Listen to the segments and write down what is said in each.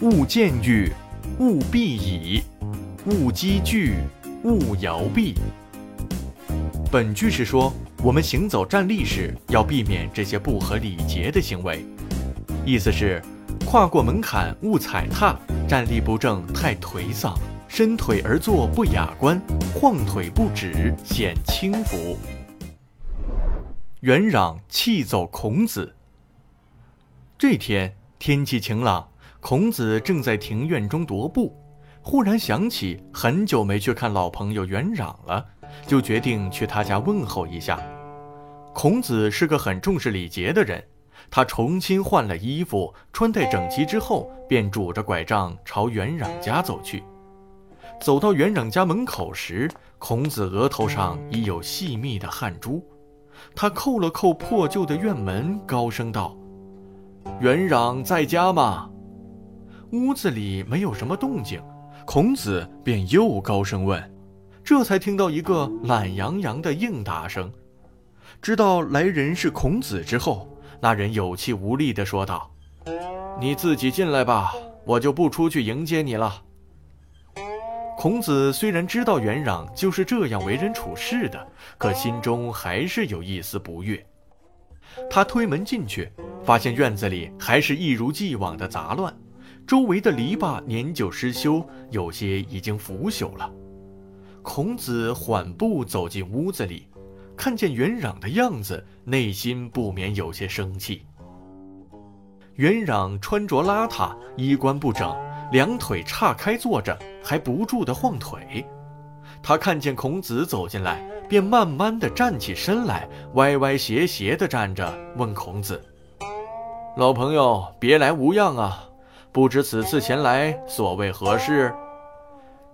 勿见欲，勿避矣，勿积聚，勿摇臂。本句是说，我们行走站立时要避免这些不合礼节的行为。意思是，跨过门槛勿踩踏，站立不正太颓丧，伸腿而坐不雅观，晃腿不止显轻浮。元攘气走孔子。这天天气晴朗，孔子正在庭院中踱步，忽然想起很久没去看老朋友元攘了。就决定去他家问候一下。孔子是个很重视礼节的人，他重新换了衣服，穿戴整齐之后，便拄着拐杖朝元攘家走去。走到元攘家门口时，孔子额头上已有细密的汗珠。他扣了扣破旧的院门，高声道：“元攘在家吗？”屋子里没有什么动静，孔子便又高声问。这才听到一个懒洋洋的应答声，知道来人是孔子之后，那人有气无力地说道：“你自己进来吧，我就不出去迎接你了。”孔子虽然知道元攘就是这样为人处事的，可心中还是有一丝不悦。他推门进去，发现院子里还是一如既往的杂乱，周围的篱笆年久失修，有些已经腐朽了。孔子缓步走进屋子里，看见元壤的样子，内心不免有些生气。元壤穿着邋遢，衣冠不整，两腿岔开坐着，还不住地晃腿。他看见孔子走进来，便慢慢地站起身来，歪歪斜斜地站着，问孔子：“老朋友，别来无恙啊？不知此次前来所谓何事？”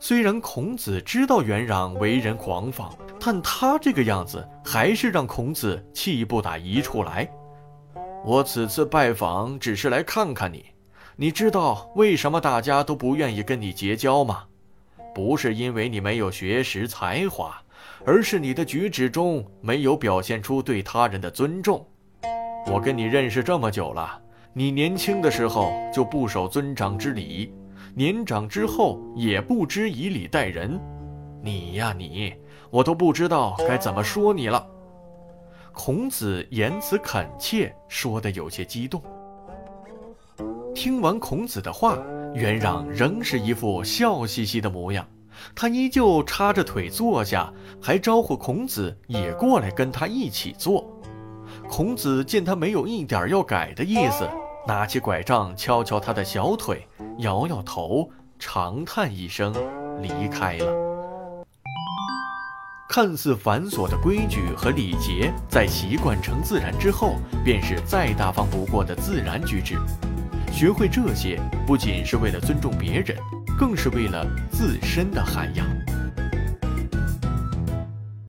虽然孔子知道元攘为人狂放，但他这个样子还是让孔子气不打一处来。我此次拜访只是来看看你，你知道为什么大家都不愿意跟你结交吗？不是因为你没有学识才华，而是你的举止中没有表现出对他人的尊重。我跟你认识这么久了，你年轻的时候就不守尊长之礼。年长之后也不知以礼待人，你呀你，我都不知道该怎么说你了。孔子言辞恳切，说的有些激动。听完孔子的话，元攘仍是一副笑嘻嘻的模样，他依旧叉着腿坐下，还招呼孔子也过来跟他一起坐。孔子见他没有一点要改的意思。拿起拐杖敲敲他的小腿，摇摇头，长叹一声，离开了。看似繁琐的规矩和礼节，在习惯成自然之后，便是再大方不过的自然举止。学会这些，不仅是为了尊重别人，更是为了自身的涵养。